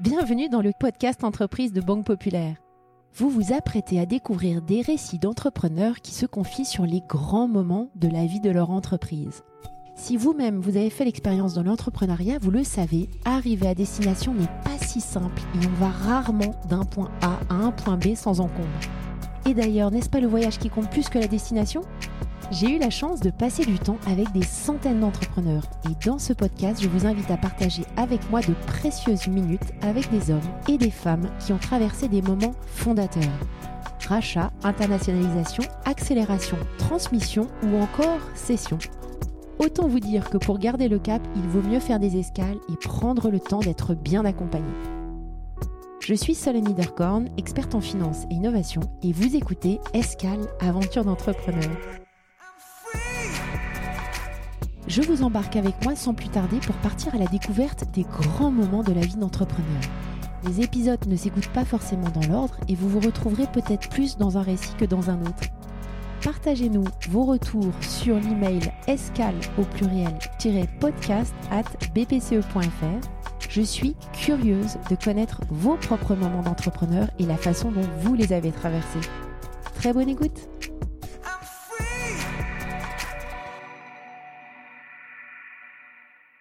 Bienvenue dans le podcast Entreprise de Banque Populaire. Vous vous apprêtez à découvrir des récits d'entrepreneurs qui se confient sur les grands moments de la vie de leur entreprise. Si vous-même vous avez fait l'expérience dans l'entrepreneuriat, vous le savez, arriver à destination n'est pas si simple et on va rarement d'un point A à un point B sans encombre. Et d'ailleurs, n'est-ce pas le voyage qui compte plus que la destination? J'ai eu la chance de passer du temps avec des centaines d'entrepreneurs et dans ce podcast, je vous invite à partager avec moi de précieuses minutes avec des hommes et des femmes qui ont traversé des moments fondateurs. Rachat, internationalisation, accélération, transmission ou encore cession. Autant vous dire que pour garder le cap, il vaut mieux faire des escales et prendre le temps d'être bien accompagné. Je suis Solène Niederkorn, experte en finance et innovation, et vous écoutez Escale, aventure d'entrepreneur. Je vous embarque avec moi sans plus tarder pour partir à la découverte des grands moments de la vie d'entrepreneur. Les épisodes ne s'écoutent pas forcément dans l'ordre et vous vous retrouverez peut-être plus dans un récit que dans un autre. Partagez-nous vos retours sur l'email escale au pluriel podcast at bpce.fr. Je suis curieuse de connaître vos propres moments d'entrepreneur et la façon dont vous les avez traversés. Très bonne écoute!